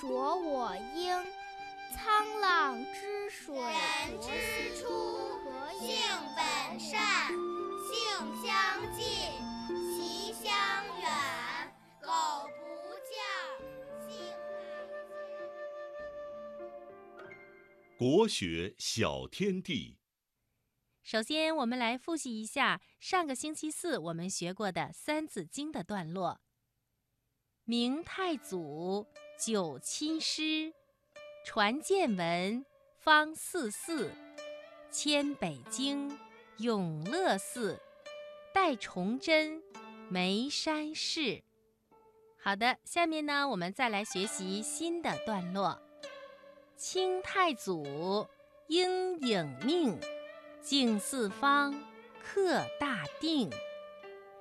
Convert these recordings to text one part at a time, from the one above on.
濯我缨。沧浪之水人之初，性本善，性相近，习相远。苟不教，性乃迁。国学小天地。首先，我们来复习一下上个星期四我们学过的《三字经》的段落。明太祖，九亲师，传见闻，方四寺，迁北京，永乐寺，代崇祯，眉山寺。好的，下面呢，我们再来学习新的段落。清太祖，应影命。敬四方，克大定，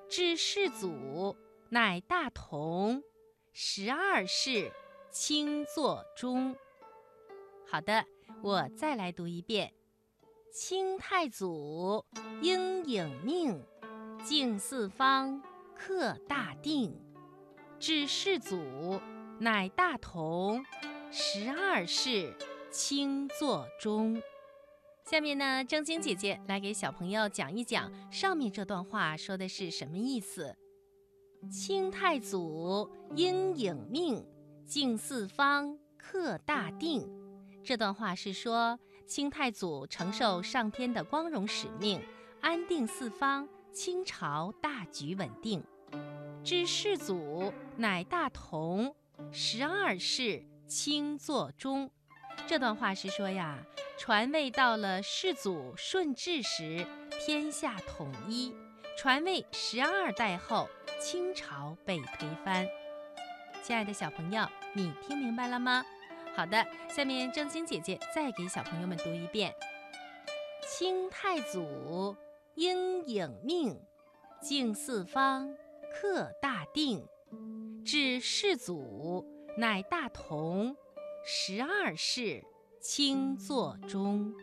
至世祖，乃大同，十二世，清作中。好的，我再来读一遍：清太祖应影命，敬四方，克大定，至世祖，乃大同，十二世，清作中。下面呢，正晶姐姐来给小朋友讲一讲上面这段话说的是什么意思。清太祖应影命，敬四方，克大定。这段话是说，清太祖承受上天的光荣使命，安定四方，清朝大局稳定。知世祖乃大同，十二世清作中。这段话是说呀。传位到了世祖顺治时，天下统一；传位十二代后，清朝被推翻。亲爱的小朋友，你听明白了吗？好的，下面正晶姐姐再给小朋友们读一遍：清太祖应影命，敬四方，克大定，至世祖乃大同，十二世。清作中。